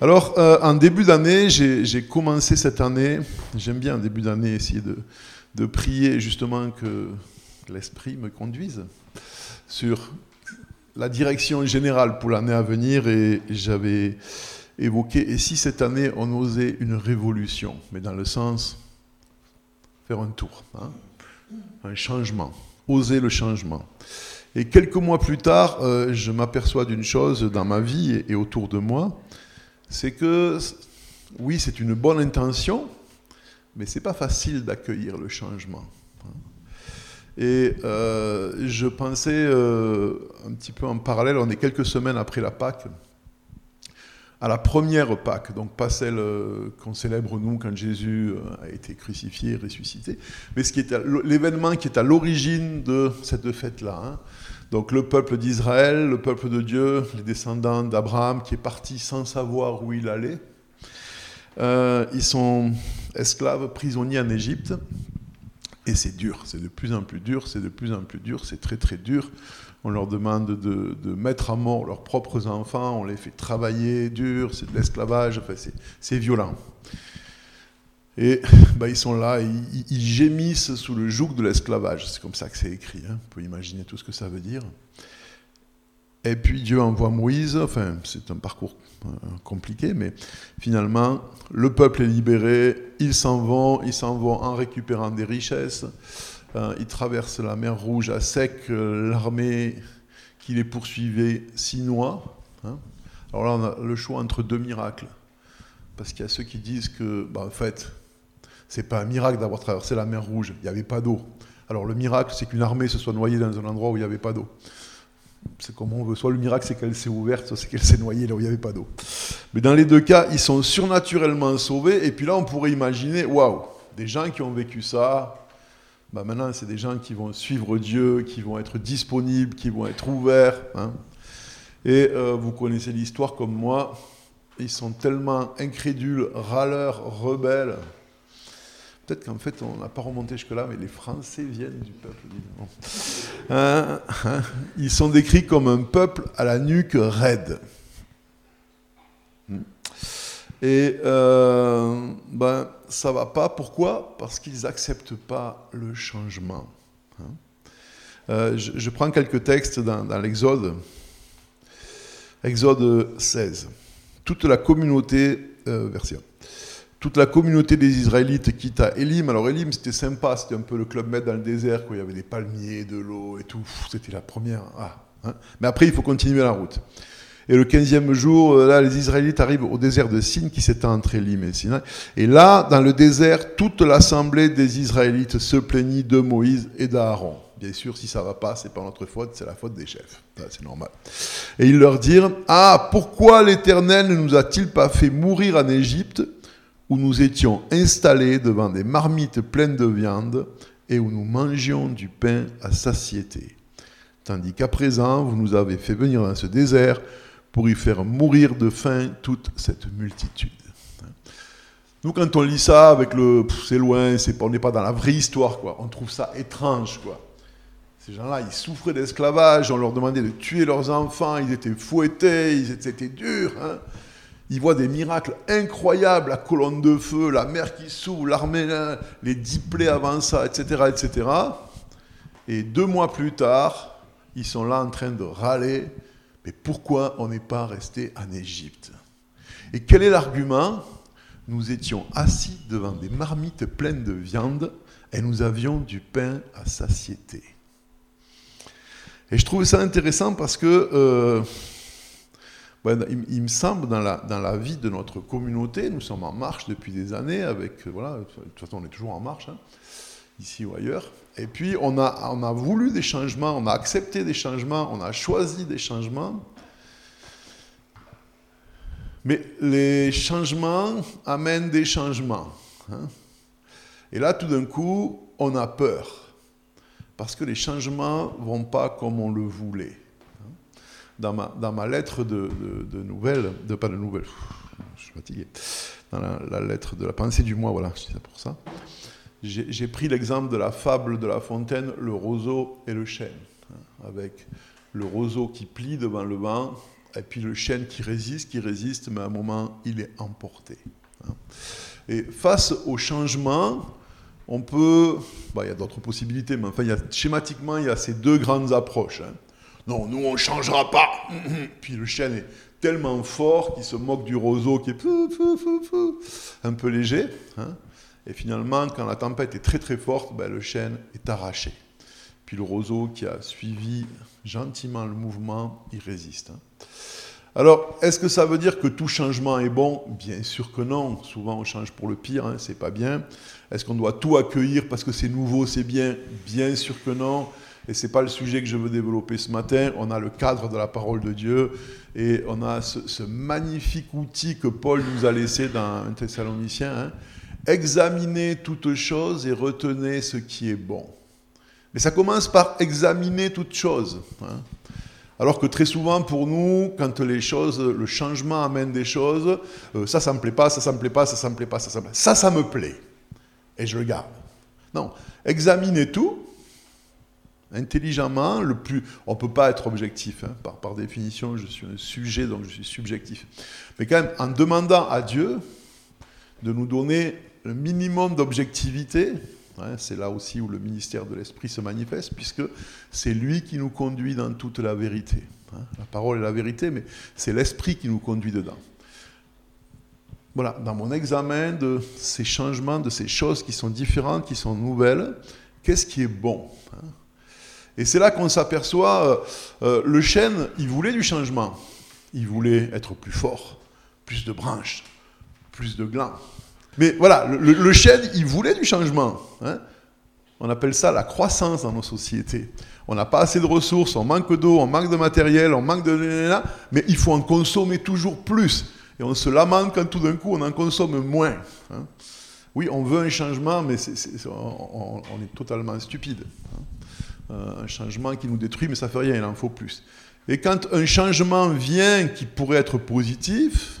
Alors, euh, en début d'année, j'ai commencé cette année, j'aime bien en début d'année essayer de, prier justement que l'Esprit me conduise sur la direction générale pour l'année à venir et j'avais évoqué, et si cette année on osait une révolution, mais dans le sens faire un tour, hein, un changement, oser le changement. Et quelques mois plus tard, euh, je m'aperçois d'une chose dans ma vie et, autour de moi, c'est que oui, c'est une bonne intention, mais c'est pas facile d'accueillir le changement. Et euh, je pensais euh, un petit peu en parallèle, on est quelques semaines après la Pâque, à la première Pâque, donc pas celle euh, qu'on célèbre nous quand Jésus euh, a été crucifié, ressuscité, mais ce qui est l'événement qui est à l'origine de cette fête-là. Hein. Donc le peuple d'Israël, le peuple de Dieu, les descendants d'Abraham, qui est parti sans savoir où il allait. Euh, ils sont esclaves, prisonniers en Égypte, et c'est dur, c'est de plus en plus dur, c'est de plus en plus dur, c'est très très dur on leur demande de, mettre à mort leurs propres enfants, on les fait travailler dur, c'est de l'esclavage, c'est violent. Et bah, ils sont là, ils, ils, gémissent sous le joug de l'esclavage. C'est comme ça que c'est écrit. Hein. On peut imaginer tout ce que ça veut dire. Et puis Dieu envoie Moïse, enfin c'est un parcours euh, compliqué, mais finalement le peuple est libéré, ils s'en vont, ils s'en vont en récupérant des richesses, euh, ils traversent la mer Rouge à sec, euh, l'armée qui les poursuivait s'y noie. Hein. Alors là, on a le choix entre deux miracles. Parce qu'il y a ceux qui disent que, bah, en fait, c'est pas un miracle d'avoir traversé la mer Rouge, il n'y avait pas d'eau. Alors le miracle, c'est qu'une armée se soit noyée dans un endroit où il n'y avait pas d'eau. C'est comme on veut. Soit le miracle, c'est qu'elle s'est ouverte, soit c'est qu'elle s'est noyée là où il n'y avait pas d'eau. Mais dans les deux cas, ils sont surnaturellement sauvés. Et puis là, on pourrait imaginer, waouh, des gens qui ont vécu ça, bah, maintenant, c'est des gens qui vont suivre Dieu, qui vont être disponibles, qui vont être ouverts. Hein. Et euh, vous connaissez l'histoire comme moi. Ils sont tellement incrédules, râleurs, rebelles. Peut-être qu'en fait, on n'a pas remonté jusque-là, mais les Français viennent du peuple. Hein, hein. Ils sont décrits comme un peuple à la nuque raide. Et euh, ben, ça va pas. Pourquoi? Parce qu'ils n'acceptent pas le changement. Hein. Euh, je, prends quelques textes dans, l'Exode. Exode 16. Toute la communauté, euh, version. Toute la communauté des Israélites quitte à Elim. Alors Elim, c'était sympa, c'était un peu le club med dans le désert, où il y avait des palmiers, de l'eau et tout. C'était la première. Ah, hein. Mais après, il faut continuer la route. Et le 15e jour, euh, là, les Israélites arrivent au désert de Sin qui s'étend entre Elim et. Et là, dans le désert, toute l'assemblée des Israélites se plaignit de Moïse et d'Aaron. Bien sûr, si ça va pas, c'est pas notre faute, c'est la faute des chefs. C'est normal. Et ils leur dirent Ah, pourquoi l'Éternel ne nous a-t-il pas fait mourir en Égypte, où nous étions installés devant des marmites pleines de viande et où nous mangions du pain à satiété? Tandis qu'à présent, vous nous avez fait venir dans ce désert pour y faire mourir de faim toute cette multitude. Nous, quand on lit ça avec le c'est loin, c'est on n'est pas dans la vraie histoire, quoi. On trouve ça étrange, quoi. Ces gens-là, ils souffraient d'esclavage, on leur demandait de tuer leurs enfants, ils étaient fouettés, ils étaient durs. Hein. Ils voient des miracles incroyables, la colonne de feu, la mer qui s'ouvre, l'armée, les dix plaies avant ça, etc., etc. Et deux mois plus tard, ils sont là en train de râler mais pourquoi on n'est pas resté en Égypte? Et quel est l'argument? Nous étions assis devant des marmites pleines de viande et nous avions du pain à satiété. Et je trouve ça intéressant parce que euh, il, me semble dans la, dans la vie de notre communauté, nous sommes en marche depuis des années avec, voilà, de toute façon on est toujours en marche, hein, ici ou ailleurs, et puis, on a, on a voulu des changements, on a accepté des changements, on a choisi des changements. Mais les changements amènent des changements. Hein. Et là, tout d'un coup, on a peur. Parce que les changements ne vont pas comme on le voulait. Hein. Dans ma, dans ma lettre de, de, nouvelles, de, pas de nouvelles, je suis fatigué, dans la, la, lettre de la pensée du mois, voilà, c'est pour ça j'ai pris l'exemple de la fable de La Fontaine, le roseau et le chêne, hein, avec le roseau qui plie devant le vent, Et puis le chêne qui résiste, qui résiste, mais à un moment, il est emporté. Hein. Et face au changement, on peut. Bah, il y a d'autres possibilités, mais enfin, y a, schématiquement, il y a ces deux grandes approches. Hein. Non, nous, on ne changera pas. Puis le chêne est tellement fort qu'il se moque du roseau qui est un peu léger. Et finalement, quand la tempête est très très forte, ben, le chêne est arraché. Puis le roseau qui a suivi gentiment le mouvement, il résiste. Hein. Alors, est-ce que ça veut dire que tout changement est bon? Bien sûr que non. Souvent, on change pour le pire, hein, c'est pas bien. Est-ce qu'on doit tout accueillir parce que c'est nouveau, c'est bien? Bien sûr que non. Et ce n'est pas le sujet que je veux développer ce matin. On a le cadre de la parole de Dieu et on a ce, magnifique outil que Paul nous a laissé dans un Thessalonicien. Hein. Examinez toutes choses et retenez ce qui est bon. Mais ça commence par examiner toutes choses. Hein. Alors que très souvent pour nous, quand les choses, le changement amène des choses, euh, ça, ça me plaît pas, ça, ça me plaît pas, ça, ça me plaît pas, ça, ça me plaît. Ça, ça me plaît. Et je le garde. Non, examinez tout, intelligemment, le plus. On ne peut pas être objectif. Hein. Par, par définition, je suis un sujet, donc je suis subjectif. Mais quand même, en demandant à Dieu de nous donner le minimum d'objectivité, hein, c'est là aussi où le ministère de l'Esprit se manifeste, puisque c'est lui qui nous conduit dans toute la vérité. Hein. La parole est la vérité, mais c'est l'Esprit qui nous conduit dedans. Voilà, dans mon examen de ces changements, de ces choses qui sont différentes, qui sont nouvelles, qu'est-ce qui est bon et c'est là qu'on s'aperçoit, euh, euh, le chêne, il voulait du changement. Il voulait être plus fort, plus de branches, plus de glands. Mais voilà, le, chêne, il voulait du changement. Hein. On appelle ça la croissance dans nos sociétés. On n'a pas assez de ressources, on manque d'eau, on manque de matériel, on manque de... Mais il faut en consommer toujours plus. Et on se lamente quand tout d'un coup on en consomme moins. Hein. Oui, on veut un changement, mais on, est totalement stupide. Hein. Euh, un changement qui nous détruit, mais ça fait rien, il en faut plus. Et quand un changement vient qui pourrait être positif,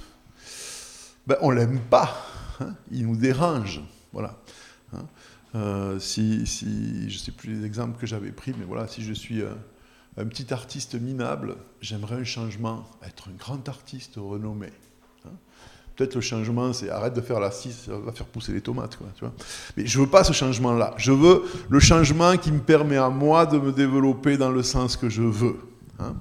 ben, on l'aime pas, hein. il nous dérange. Voilà. Hein. Euh, si, si, je ne sais plus les exemples que j'avais pris, mais voilà, si je suis un, un petit artiste minable, j'aimerais un changement, être un grand artiste renommé. Peut-être le changement, c'est arrête de faire la scie, ça va faire pousser les tomates. Quoi. Mais je veux pas ce changement-là. Je veux le changement qui me permet à moi de me développer dans le sens que je veux. Hein.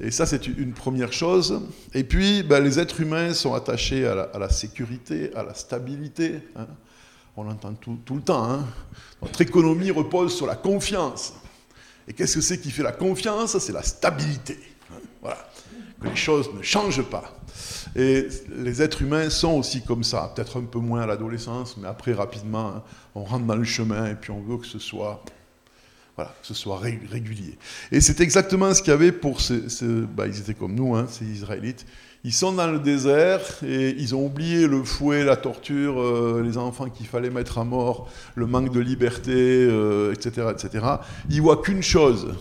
Et ça, c'est une première chose. Et puis, ben, les êtres humains sont attachés à la, sécurité, à la stabilité. Hein. On l'entend tout, le temps. Hein. Notre économie repose sur la confiance. Et qu'est-ce que c'est qui fait la confiance? C'est la stabilité. Voilà. Que les choses ne changent pas. Et les êtres humains sont aussi comme ça, peut-être un peu moins à l'adolescence, mais après, rapidement, hein, on rentre dans le chemin et puis on veut que ce soit, voilà, ce soit régulier. Et c'est exactement ce qu'il y avait pour ces... bah, ils étaient comme nous, hein, ces Israélites. Ils sont dans le désert et ils ont oublié le fouet, la torture, euh, les enfants qu'il fallait mettre à mort, le manque de liberté, etc., euh, etc. Ils voient qu'une chose,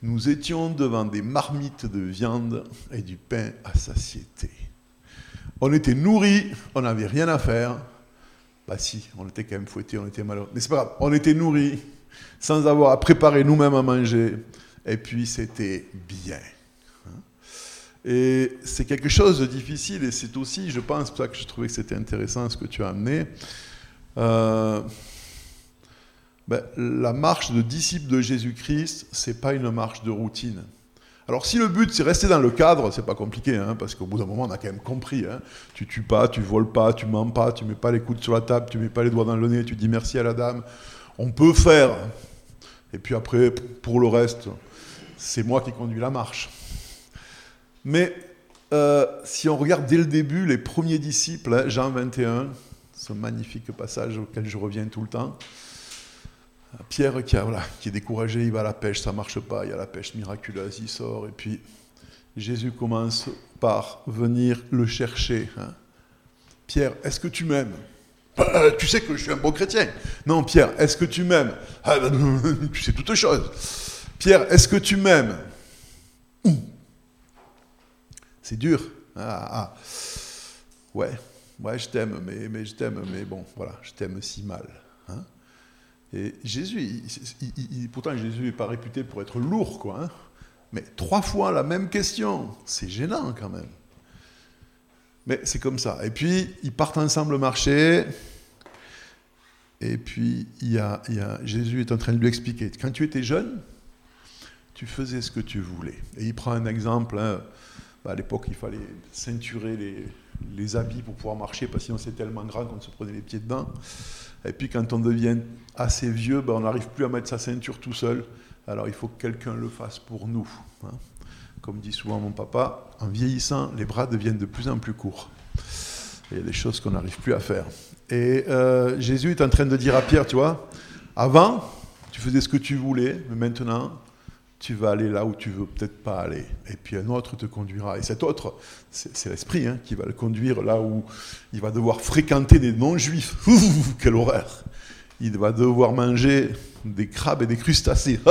nous étions devant des marmites de viande et du pain à satiété. On était nourris, on n'avait rien à faire. Bah si, on était quand même fouettés, on était malheureux. Mais c'est pas grave, on était nourris, sans avoir à préparer nous-mêmes à manger. Et puis c'était bien. Et c'est quelque chose de difficile, et c'est aussi, je pense, pour ça que je trouvais que c'était intéressant ce que tu as amené. Euh, ben, la marche de disciple de Jésus-Christ, c'est pas une marche de routine. Alors si le but c'est rester dans le cadre, c'est pas compliqué, hein, parce qu'au bout d'un moment on a quand même compris. Hein. Tu tues pas, tu voles pas, tu mens pas, tu mets pas les coudes sur la table, tu mets pas les doigts dans le nez, tu dis merci à la dame. On peut faire. Et puis après, pour le reste, c'est moi qui conduis la marche. Mais euh, si on regarde dès le début les premiers disciples, hein, Jean 21, ce magnifique passage auquel je reviens tout le temps, Pierre qui, est découragé, il va à la pêche, ça marche pas, il y a la pêche miraculeuse, il sort, et puis Jésus commence par venir le chercher. Hein. Pierre, est-ce que tu m'aimes? Euh, Tu sais que je suis un bon chrétien. Non, Pierre, est-ce que tu m'aimes? Ah, ben, Tu sais toutes choses. Pierre, est-ce que tu m'aimes? C'est dur. Ah, ah. Ouais, ouais, je t'aime, mais, mais je t'aime, mais bon, voilà, je t'aime si mal. Hein. Et Jésus, pourtant Jésus n'est pas réputé pour être lourd, quoi. Hein. Mais trois fois la même question, c'est gênant quand même. Mais c'est comme ça. Et puis, ils partent ensemble marcher. Et puis, il y a, Jésus est en train de lui expliquer. Quand tu étais jeune, tu faisais ce que tu voulais. Et il prend un exemple. Hein. Bah, à l'époque, il fallait ceinturer les, les, habits pour pouvoir marcher, parce que sinon c'est tellement grand qu'on se prenait les pieds dedans. Et puis quand on devient assez vieux, bah, on n'arrive plus à mettre sa ceinture tout seul. Alors il faut que quelqu'un le fasse pour nous. Hein. Comme dit souvent mon papa, en vieillissant, les bras deviennent de plus en plus courts. il y a des choses qu'on n'arrive plus à faire. Et euh, Jésus est en train de dire à Pierre, tu vois, avant, tu faisais ce que tu voulais, mais maintenant, tu vas aller là où tu veux peut-être pas aller. Et puis un autre te conduira. Et cet autre, c'est l'esprit hein, qui va le conduire là où il va devoir fréquenter des non-juifs. Quelle horreur Il va devoir manger des crabes et des crustacés.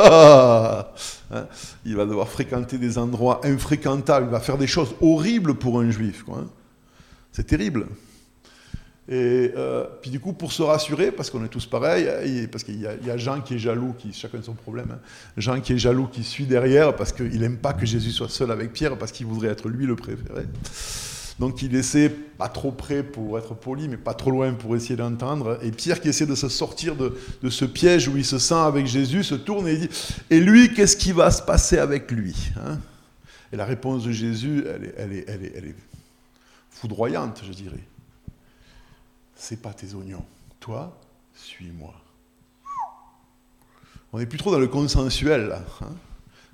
Ah hein, il va devoir fréquenter des endroits infréquentables. Il va faire des choses horribles pour un juif. Hein. C'est terrible. Et euh, puis du coup, pour se rassurer, parce qu'on est tous pareils, parce qu'il y, a Jean qui est jaloux, qui chacun son problème, hein. Jean qui est jaloux, qui suit derrière, parce qu'il n'aime pas que Jésus soit seul avec Pierre, parce qu'il voudrait être lui le préféré. Donc il essaie, pas trop près pour être poli, mais pas trop loin pour essayer d'entendre. Et Pierre qui essaie de se sortir de, ce piège où il se sent avec Jésus, se tourne et dit, et lui, qu'est-ce qui va se passer avec lui hein? Et la réponse de Jésus, elle est, foudroyante, je dirais c'est pas tes oignons. Toi, suis-moi. On n'est plus trop dans le consensuel, là. Hein.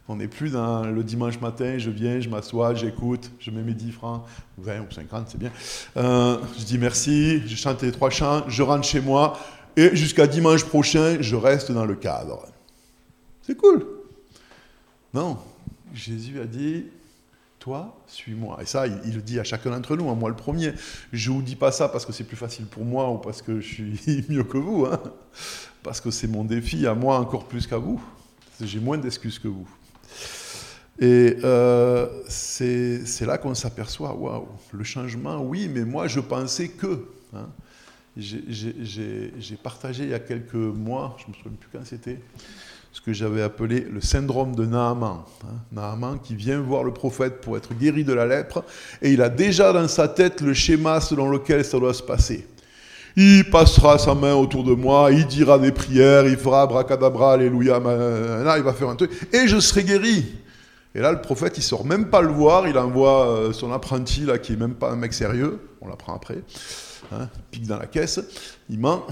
On n'est plus dans le dimanche matin, je viens, je m'assois, j'écoute, je mets mes 10 francs, 20 ou 50, c'est bien. Euh, je dis merci, je chante les trois chants, je rentre chez moi, et jusqu'à dimanche prochain, je reste dans le cadre. C'est cool. Non, Jésus a dit, toi, suis-moi. Et ça, il, le dit à chacun d'entre nous, à hein, moi le premier. Je ne vous dis pas ça parce que c'est plus facile pour moi ou parce que je suis mieux que vous, hein. parce que c'est mon défi à moi encore plus qu'à vous. J'ai moins d'excuses que vous. Et euh, c'est là qu'on s'aperçoit, waouh, le changement, oui, mais moi je pensais que. Hein. J'ai partagé il y a quelques mois, je ne me souviens plus quand c'était, ce que j'avais appelé le syndrome de Naaman. Hein. Naaman qui vient voir le prophète pour être guéri de la lèpre, et il a déjà dans sa tête le schéma selon lequel ça doit se passer. Il passera sa main autour de moi, il dira des prières, il fera bracadabra, alléluia, il va faire un truc, et je serai guéri. Et là, le prophète, il sort même pas le voir, il envoie euh, son apprenti, là, qui est même pas un mec sérieux, on l'apprend après, hein, pique dans la caisse, il ment,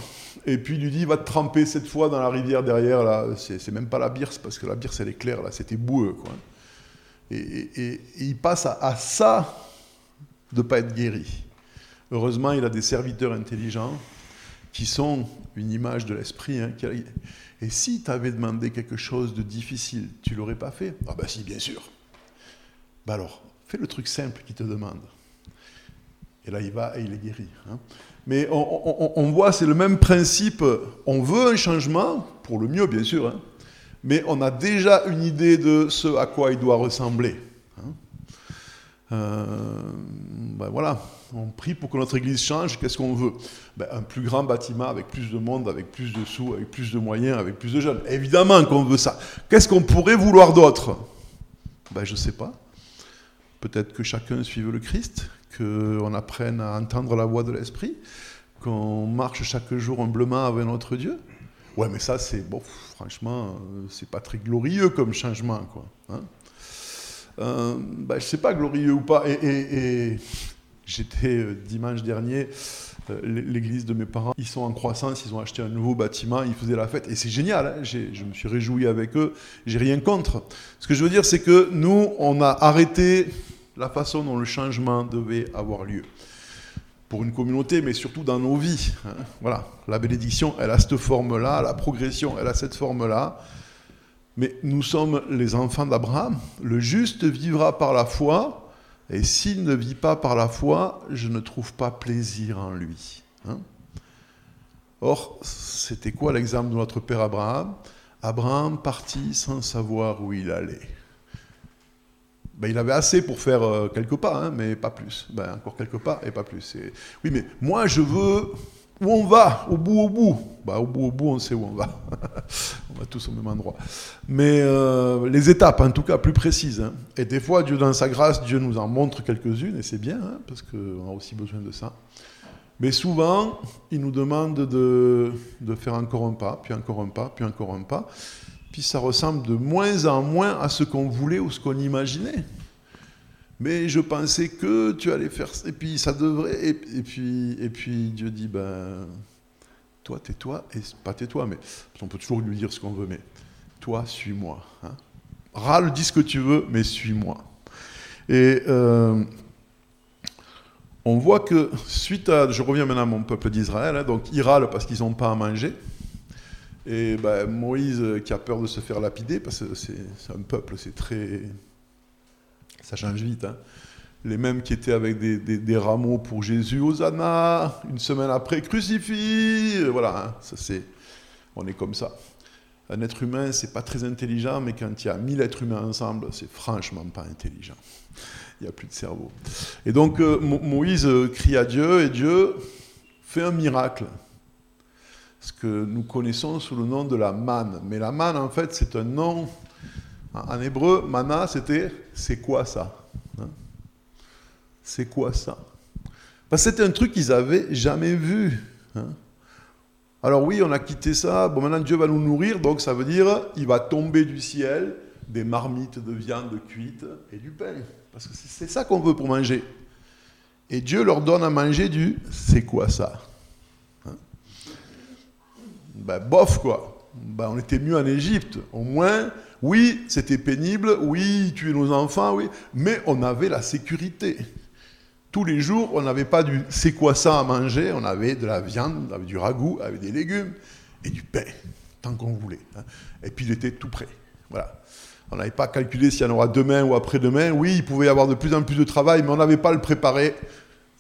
et puis il lui dit, va te tremper cette fois dans la rivière derrière, là, c'est même pas la birse, parce que la birse elle est claire, là, c'était boueux, quoi. Et, il passe à, ça de pas être guéri. Heureusement, il a des serviteurs intelligents qui sont une image de l'esprit. Hein, et si tu avais demandé quelque chose de difficile, tu l'aurais pas fait? Ah ben si, bien sûr. Ben alors, fais le truc simple qu'il te demande. Et là, il va et il est guéri. Hein. Mais on, voit, c'est le même principe. On veut un changement, pour le mieux bien sûr, hein, mais on a déjà une idée de ce à quoi il doit ressembler. Euh, ben voilà, on prie pour que notre Église change. Qu'est-ce qu'on veut? Ben, Un plus grand bâtiment avec plus de monde, avec plus de sous, avec plus de moyens, avec plus de jeunes. Évidemment qu'on veut ça. Qu'est-ce qu'on pourrait vouloir d'autre? Ben, Je ne sais pas. Peut-être que chacun suive le Christ, qu'on apprenne à entendre la voix de l'Esprit, qu'on marche chaque jour humblement avec notre Dieu. Ouais, mais ça, c'est, bon, franchement, euh, c'est pas très glorieux comme changement, quoi. Hein euh, ben, je sais pas glorieux ou pas. Et, j'étais euh, dimanche dernier, l'église de mes parents, ils sont en croissance, ils ont acheté un nouveau bâtiment, ils faisaient la fête, et c'est génial, hein, je me suis réjoui avec eux, j'ai rien contre. Ce que je veux dire, c'est que nous, on a arrêté la façon dont le changement devait avoir lieu. Pour une communauté, mais surtout dans nos vies. Hein. Voilà, la bénédiction, elle a cette forme-là, la progression, elle a cette forme-là. Mais nous sommes les enfants d'Abraham. Le juste vivra par la foi, et s'il ne vit pas par la foi, je ne trouve pas plaisir en lui. Hein. Or, c'était quoi l'exemple de notre père Abraham? Abraham partit sans savoir où il allait. Ben, il avait assez pour faire euh, quelques pas, hein, mais pas plus. Ben, encore quelques pas et pas plus. Oui, mais moi, je veux où on va, au bout, au bout. Ben, au bout, au bout, on sait où on va. Tous au même endroit. Mais euh, les étapes, en tout cas, plus précises. hein. Et des fois, Dieu, dans sa grâce, Dieu nous en montre quelques-unes, et c'est bien, hein, parce qu'on a aussi besoin de ça. Mais souvent, il nous demande de, de faire encore un pas, puis encore un pas, puis encore un pas. Puis ça ressemble de moins en moins à ce qu'on voulait ou ce qu'on imaginait. Mais je pensais que tu allais faire et puis ça devrait. Et puis, et puis Dieu dit ben, toi, tais-toi, et pas tais-toi, mais on peut toujours lui dire ce qu'on veut, mais toi, suis-moi. Hein. Râle, dis ce que tu veux, mais suis-moi. Et euh, on voit que suite à, je reviens maintenant à mon peuple d'Israël, hein, donc ils râlent parce qu'ils n'ont pas à manger. Et ben, Moïse qui a peur de se faire lapider, parce que c'est c'est un peuple, c'est très. Ça change vite. hein. Les mêmes qui étaient avec des, rameaux pour Jésus, Hosanna, une semaine après, crucifie. euh, Voilà, hein, ça. On est comme ça. Un être humain, c'est pas très intelligent, mais quand il y a mille êtres humains ensemble, c'est franchement pas intelligent. Il n'y a plus de cerveau. Et donc euh, Mo- Moïse euh, crie à Dieu, et Dieu fait un miracle ce que nous connaissons sous le nom de la manne. Mais la manne, en fait, c'est un nom. En hébreu, mana, c'était c'est quoi ça? C'est quoi ça? Parce que c'était un truc qu'ils avaient jamais vu. hein. Alors oui, on a quitté ça. Bon, maintenant Dieu va nous nourrir, donc ça veut dire il va tomber du ciel des marmites de viande cuite et du pain. Parce que c'est ça qu'on veut pour manger. Et Dieu leur donne à manger du c'est quoi ça ben, bof quoi. Ben, on était mieux en Égypte. Au moins, oui, c'était pénible, oui, tuer nos enfants, oui, mais on avait la sécurité. Tous les jours, on n'avait pas du c'est quoi ça à manger, on avait de la viande, on avait du ragoût, avec des légumes et du pain, tant qu'on voulait. hein. Et puis il était tout prêt. Voilà. On n'avait pas calculé s'il y en aura demain ou après-demain. Oui, il pouvait y avoir de plus en plus de travail, mais on n'avait pas le préparé.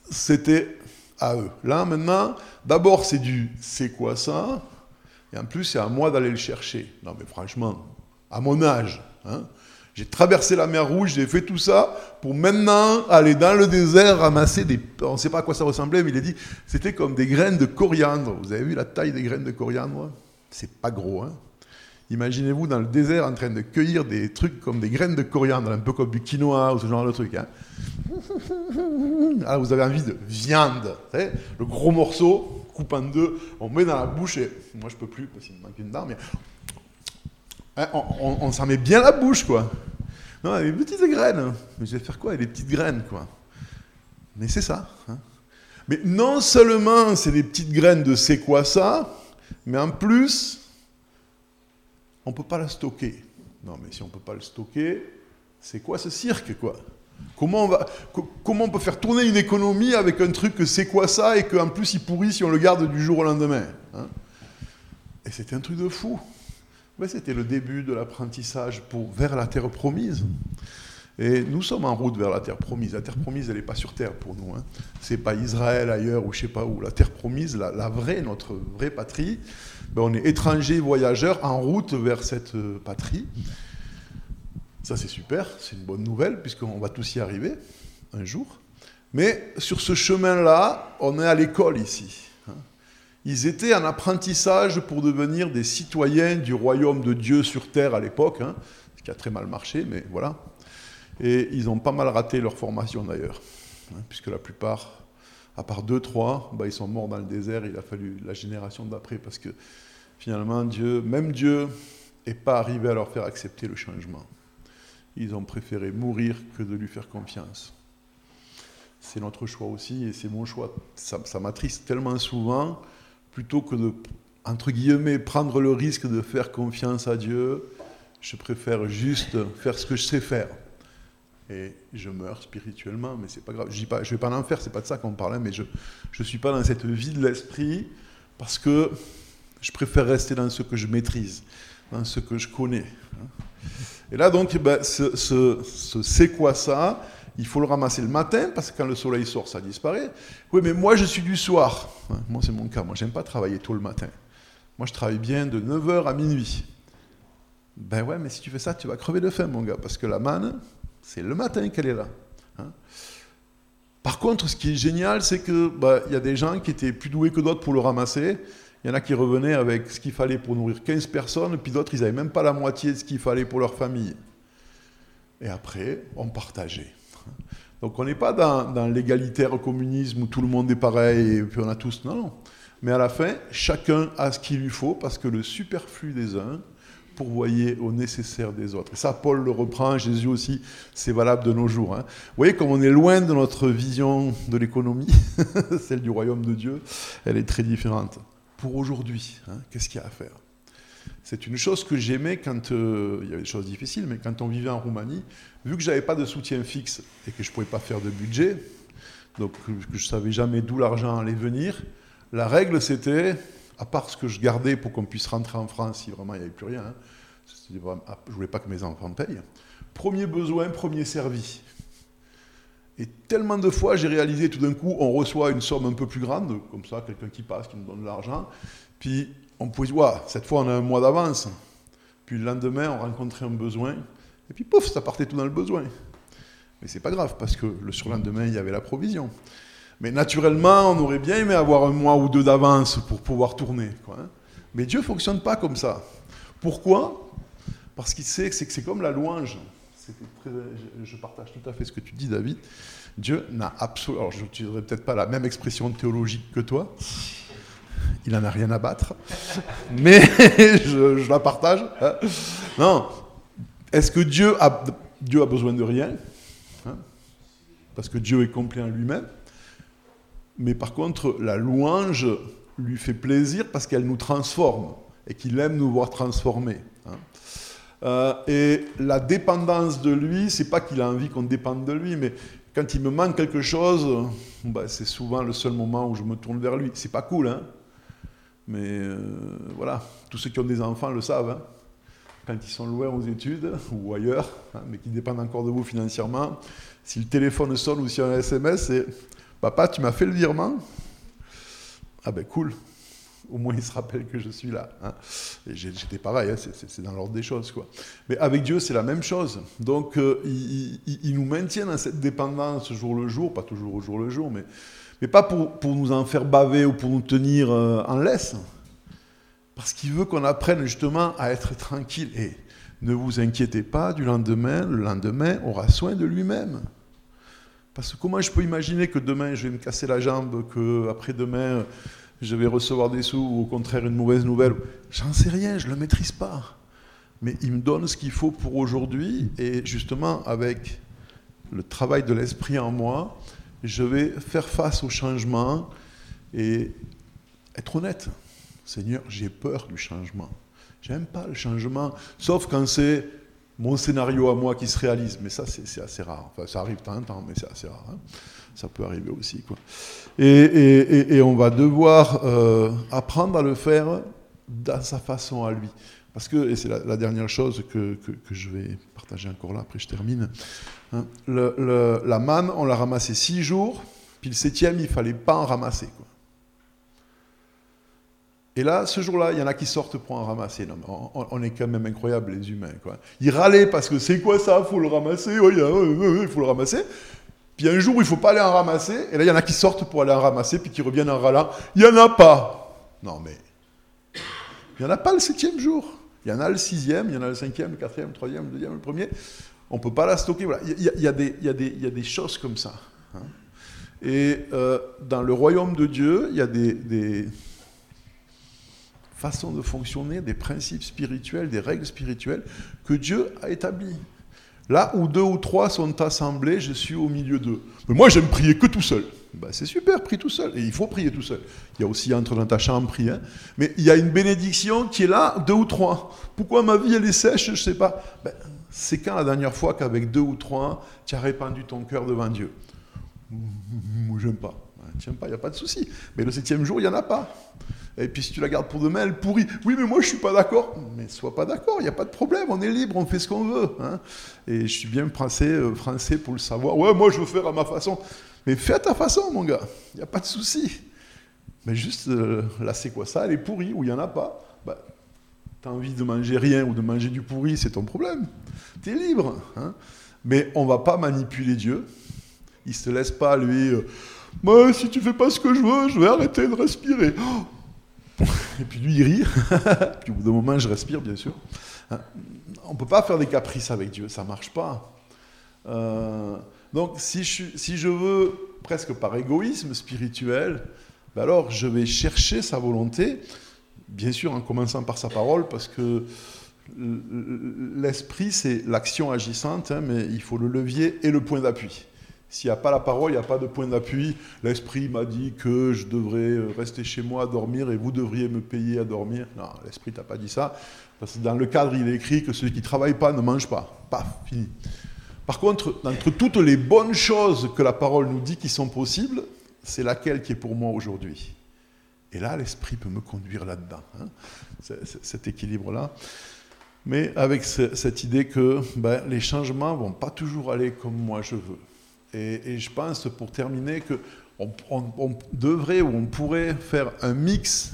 C'était à eux. Là, maintenant, d'abord, c'est du c'est quoi ça et en plus, c'est à moi d'aller le chercher. Non, mais franchement, à mon âge, hein, j'ai traversé la mer Rouge, j'ai fait tout ça pour maintenant aller dans le désert ramasser des. On ne sait pas à quoi ça ressemblait, mais il a dit c'était comme des graines de coriandre. Vous avez vu la taille des graines de coriandre? C'est pas gros, hein. Imaginez-vous dans le désert en train de cueillir des trucs comme des graines de coriandre, un peu comme du quinoa ou ce genre de truc. Hein. Ah, vous avez envie de viande, le gros morceau, coupe en deux, on met dans la bouche et moi je peux plus parce qu'il me manque une dent, on, on- on s'en met bien la bouche quoi. Non, des petites graines. Mais je vais faire quoi des petites graines quoi? Mais c'est ça. hein. Mais non seulement c'est des petites graines de c'est quoi ça, mais en plus on ne peut pas la stocker. Non, mais si on ne peut pas le stocker, c'est quoi ce cirque, quoi? Comment on, va, co- comment on peut faire tourner une économie avec un truc que c'est quoi ça et qu'en plus il pourrit si on le garde du jour au lendemain hein? Et c'était un truc de fou. C'était le début de l'apprentissage pour, vers la terre promise. Et nous sommes en route vers la terre promise. La terre promise, elle n'est pas sur terre pour nous. Hein. C'est pas Israël ailleurs ou je sais pas où. La terre promise, la, la vraie, notre vraie patrie, ben, on est étrangers, voyageurs en route vers cette euh, patrie. Ça, c'est super, c'est une bonne nouvelle, puisqu'on va tous y arriver un jour. Mais sur ce chemin-là, on est à l'école ici. Ils étaient en apprentissage pour devenir des citoyens du royaume de Dieu sur terre à l'époque, hein, ce qui a très mal marché, mais voilà. Et ils ont pas mal raté leur formation d'ailleurs, hein, puisque la plupart, à part deux, trois, bah, ils sont morts dans le désert. Il a fallu la génération d'après, parce que finalement, Dieu, même Dieu, n'est pas arrivé à leur faire accepter le changement. Ils ont préféré mourir que de lui faire confiance. C'est notre choix aussi, et c'est mon choix. Ça m'attriste tellement souvent, plutôt que de, entre guillemets, prendre le risque de faire confiance à Dieu, je préfère juste faire ce que je sais faire. Et je meurs spirituellement, mais c'est pas grave. Je je vais pas en enfer, c'est pas de ça qu'on parle, hein, mais je je suis pas dans cette vie de l'esprit parce que je préfère rester dans ce que je maîtrise, dans ce que je connais. hein. Et là donc, ben, ce c'est quoi ça? Il faut le ramasser le matin parce que quand le soleil sort, ça disparaît. Oui, mais moi je suis du soir. Moi c'est mon cas. Moi j'aime pas travailler tôt le matin. Moi je travaille bien de 9h à minuit. Ben ouais, mais si tu fais ça, tu vas crever de faim, mon gars, parce que la manne, c'est le matin qu'elle est là. hein. Par contre, ce qui est génial, c'est que bah, il y a des gens qui étaient plus doués que d'autres pour le ramasser. Il y en a qui revenaient avec ce qu'il fallait pour nourrir 15 personnes, puis d'autres, ils n'avaient même pas la moitié de ce qu'il fallait pour leur famille. Et après, on partageait. Donc on n'est pas dans, l'égalitaire communisme où tout le monde est pareil et puis on a tous. Non, non. Mais à la fin, chacun a ce qu'il lui faut parce que le superflu des uns pourvoyait au nécessaire des autres. Et ça, Paul le reprend, Jésus aussi, c'est valable de nos jours. Hein. Vous voyez, comme on est loin de notre vision de l'économie, celle du royaume de Dieu, elle est très différente. Pour aujourd'hui, hein, qu'est-ce qu'il y a à faire? C'est une chose que j'aimais quand euh, il y avait des choses difficiles, mais quand on vivait en Roumanie, vu que j'avais pas de soutien fixe et que je pouvais pas faire de budget, donc que je savais jamais d'où l'argent allait venir, la règle c'était, à part ce que je gardais pour qu'on puisse rentrer en France si vraiment il n'y avait plus rien, hein, ah, je voulais pas que mes enfants payent. Premier besoin, premier servi. Et tellement de fois, j'ai réalisé tout d'un coup, on reçoit une somme un peu plus grande, comme ça, quelqu'un qui passe, qui nous donne de l'argent, puis on pouvait dire, cette fois on a un mois d'avance. Puis le lendemain, on rencontrait un besoin, et puis pouf, ça partait tout dans le besoin. Mais c'est pas grave, parce que le surlendemain, il y avait la provision. Mais naturellement, on aurait bien aimé avoir un mois ou deux d'avance pour pouvoir tourner. Hein. Mais Dieu ne fonctionne pas comme ça. Pourquoi? Parce qu'il sait que c'est comme la louange. je partage tout à fait ce que tu dis, David. Dieu n'a absolument. Alors, je n'utiliserai peut-être pas la même expression théologique que toi, il n'en a rien à battre. Mais je, la partage. Hein. Non. Est-ce que Dieu a, besoin de rien hein? Parce que Dieu est complet en lui-même. Mais par contre, la louange lui fait plaisir parce qu'elle nous transforme et qu'il aime nous voir transformés. Hein. Euh, et la dépendance de lui, c'est pas qu'il a envie qu'on dépende de lui, mais quand il me manque quelque chose, bah, c'est souvent le seul moment où je me tourne vers lui. C'est pas cool, hein mais euh, voilà, tous ceux qui ont des enfants le savent. Hein. Quand ils sont loin aux études ou ailleurs, hein, mais qui dépendent encore de vous financièrement, si le téléphone sonne ou si un SMS, c'est Papa, tu m'as fait le virement? Ah ben cool, au moins il se rappelle que je suis là. Hein. J'étais pareil, c'est dans l'ordre des choses. Quoi. Mais avec Dieu, c'est la même chose. Donc euh, il, nous maintient dans cette dépendance jour le jour, pas toujours au jour le jour, mais mais pas pour, nous en faire baver ou pour nous tenir euh, en laisse, parce qu'il veut qu'on apprenne justement à être tranquille. Et ne vous inquiétez pas du lendemain, le lendemain aura soin de lui-même. Parce que comment je peux imaginer que demain je vais me casser la jambe, que après-demain je vais recevoir des sous ou au contraire une mauvaise nouvelle? J'en sais rien, je ne le maîtrise pas. Mais il me donne ce qu'il faut pour aujourd'hui et justement avec le travail de l'esprit en moi, je vais faire face au changement et être honnête. Seigneur, j'ai peur du changement. J'aime pas le changement, sauf quand c'est mon scénario à moi qui se réalise. Mais ça, c'est assez rare. Enfin, ça arrive de temps en temps, mais c'est assez rare. Hein. Ça peut arriver aussi. Quoi. Et, on va devoir euh, apprendre à le faire dans sa façon à lui. Parce que, et c'est la, dernière chose que, je vais partager encore là, après je termine, hein, la manne, on l'a ramassée six jours, puis le septième, il ne fallait pas en ramasser. Quoi. Et là, ce jour-là, il y en a qui sortent pour en ramasser. On, est quand même incroyables, les humains. Quoi. Ils râlaient parce que c'est quoi ça, faut le ramasser, il faut le ramasser. Puis un jour, il ne faut pas aller en ramasser, et là, il y en a qui sortent pour aller en ramasser, puis qui reviennent en râlant, il n'y en a pas. Non, mais il n'y en a pas le septième jour. Il y en a le sixième, il y en a le cinquième, le quatrième, le troisième, le deuxième, le premier. On ne peut pas la stocker. Voilà. Il, y a, des, choses comme ça. Hein. Et euh, dans le royaume de Dieu, il y a des, façons de fonctionner, des principes spirituels, des règles spirituelles que Dieu a établies. Là où deux ou trois sont assemblés, je suis au milieu d'eux. Mais moi, j'aime prier que tout seul. Ben, c'est super, prie tout seul. Et il faut prier tout seul. Il y a aussi entre dans ta chambre, prie. Hein. Mais il y a une bénédiction qui est là, deux ou trois. Pourquoi ma vie, elle est sèche Je ne sais pas. Ben, c'est quand la dernière fois qu'avec deux ou trois, tu as répandu ton cœur devant Dieu? Moi, j'aime pas. Ben, Tiens pas, il n'y a pas de souci. Mais le septième jour, il n'y en a pas. Et puis si tu la gardes pour demain, elle pourrit. Oui, mais moi je suis pas d'accord. Mais sois pas d'accord, il n'y a pas de problème, on est libre, on fait ce qu'on veut. Hein. Et je suis bien français, euh, français pour le savoir. Ouais, moi je veux faire à ma façon. Mais fais à ta façon, mon gars, il n'y a pas de souci. Mais juste, euh, là c'est quoi ça? Elle est pourrie ou il n'y en a pas? Bah, Tu envie de manger rien ou de manger du pourri, c'est ton problème. Tu es libre. Hein. Mais on va pas manipuler Dieu. Il ne se laisse pas, lui, euh, moi, si tu fais pas ce que je veux, je vais arrêter de respirer. Oh Et puis lui, il rit. puis au bout d'un moment, je respire, bien sûr. Hein. On ne peut pas faire des caprices avec Dieu, ça ne marche pas. Euh, donc, si je, veux, presque par égoïsme spirituel, ben alors je vais chercher sa volonté, bien sûr en commençant par sa parole, parce que l'esprit, c'est l'action agissante, hein, mais il faut le levier et le point d'appui. S'il n'y a pas la parole, il n'y a pas de point d'appui. L'esprit m'a dit que je devrais rester chez moi à dormir et vous devriez me payer à dormir. Non, l'esprit t'a pas dit ça. Parce que dans le cadre, il est écrit que celui qui ne travaille pas ne mange pas. Paf, fini. Par contre, d'entre toutes les bonnes choses que la parole nous dit qui sont possibles, c'est laquelle qui est pour moi aujourd'hui Et là, l'esprit peut me conduire là-dedans, hein, cet équilibre-là. Mais avec cette idée que ben, les changements vont pas toujours aller comme moi je veux. Et, je pense, pour terminer, qu'on on, devrait ou on pourrait faire un mix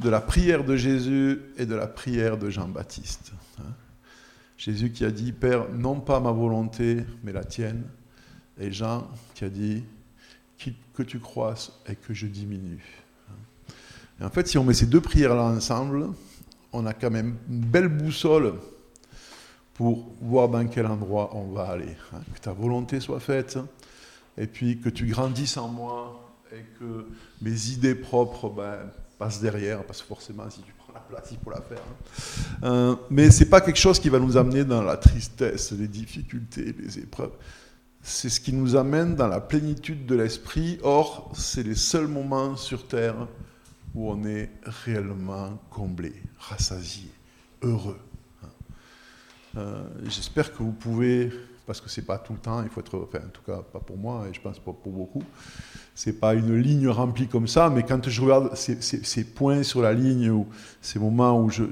de la prière de Jésus et de la prière de Jean-Baptiste. Hein. Jésus qui a dit, Père, non pas ma volonté, mais la tienne. Et Jean qui a dit, que tu croisses et que je diminue. Et en fait, si on met ces deux prières-là ensemble, on a quand même une belle boussole pour voir dans quel endroit on va aller. Hein. que ta volonté soit faite, et puis que tu grandisses en moi, et que mes idées propres ben, passent derrière, parce que forcément, si tu prends la place, il faut la faire. Hein. Euh, mais ce n'est pas quelque chose qui va nous amener dans la tristesse, les difficultés, les épreuves. C'est ce qui nous amène dans la plénitude de l'esprit. Or, c'est les seuls moments sur Terre où on est réellement comblé, rassasié, heureux. Euh, j'espère que vous pouvez, parce que c'est pas tout le temps, il faut être, enfin en tout cas pas pour moi et je pense pas pour beaucoup, c'est pas une ligne remplie comme ça, mais quand je regarde ces, points sur la ligne ces moments où je,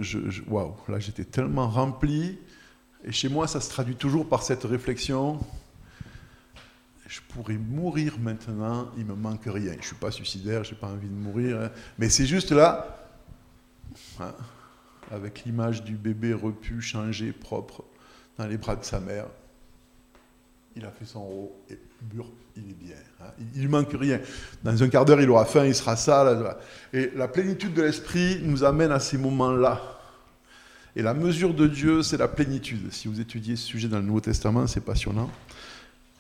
waouh, là j'étais tellement rempli, et chez moi ça se traduit toujours par cette réflexion. Je pourrais mourir maintenant, il me manque rien. Je suis pas suicidaire, j'ai pas envie de mourir, hein. mais c'est juste là. Hein, avec l'image du bébé repu, changé, propre, dans les bras de sa mère. Il a fait son rôle et bur, il est bien. Hein. Il ne manque rien. Dans un quart d'heure, il aura faim, il sera sale. Et la plénitude de l'esprit nous amène à ces moments-là. Et la mesure de Dieu, c'est la plénitude. Si vous étudiez ce sujet dans le Nouveau Testament, c'est passionnant.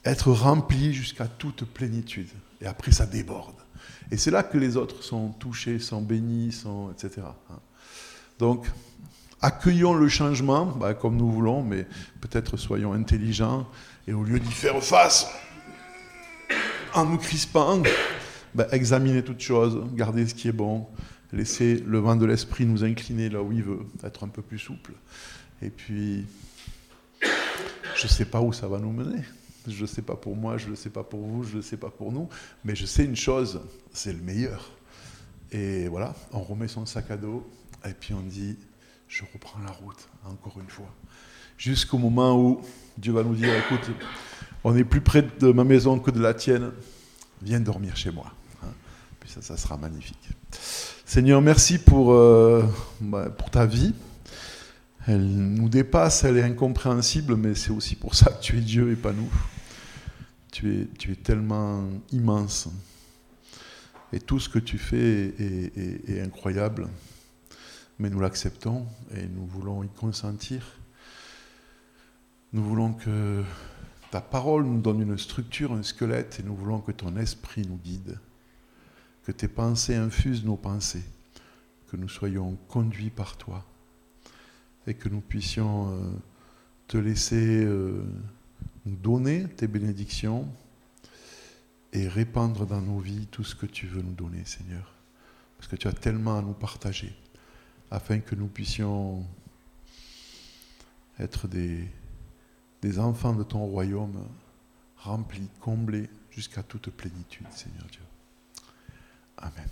Être rempli jusqu'à toute plénitude. Et après, ça déborde. Et c'est là que les autres sont touchés, sont bénis, sont, etc. Donc, accueillons le changement bah, comme nous voulons, mais peut-être soyons intelligents et au lieu d'y faire face en nous crispant, bah, examiner toutes choses, garder ce qui est bon, laisser le vent de l'esprit nous incliner là où il veut, être un peu plus souple. Et puis, je ne sais pas où ça va nous mener. Je ne sais pas pour moi, je ne sais pas pour vous, je ne sais pas pour nous, mais je sais une chose, c'est le meilleur. Et voilà, on remet son sac à dos, et puis on dit, je reprends la route, encore une fois. Jusqu'au moment où Dieu va nous dire, écoute, on est plus près de ma maison que de la tienne, viens dormir chez moi. Hein. Puis ça, ça sera magnifique. Seigneur, merci pour, euh, bah, pour ta vie. Elle nous dépasse, elle est incompréhensible, mais c'est aussi pour ça que tu es Dieu et pas nous. Tu es, tu es tellement immense. Et tout ce que tu fais est incroyable mais nous l'acceptons et nous voulons y consentir. Nous voulons que ta parole nous donne une structure, un squelette, et nous voulons que ton esprit nous guide, que tes pensées infusent nos pensées, que nous soyons conduits par toi, et que nous puissions euh, te laisser euh, nous donner tes bénédictions et répandre dans nos vies tout ce que tu veux nous donner, Seigneur, parce que tu as tellement à nous partager afin que nous puissions être des, enfants de ton royaume remplis, comblés jusqu'à toute plénitude, Seigneur Dieu. Amen.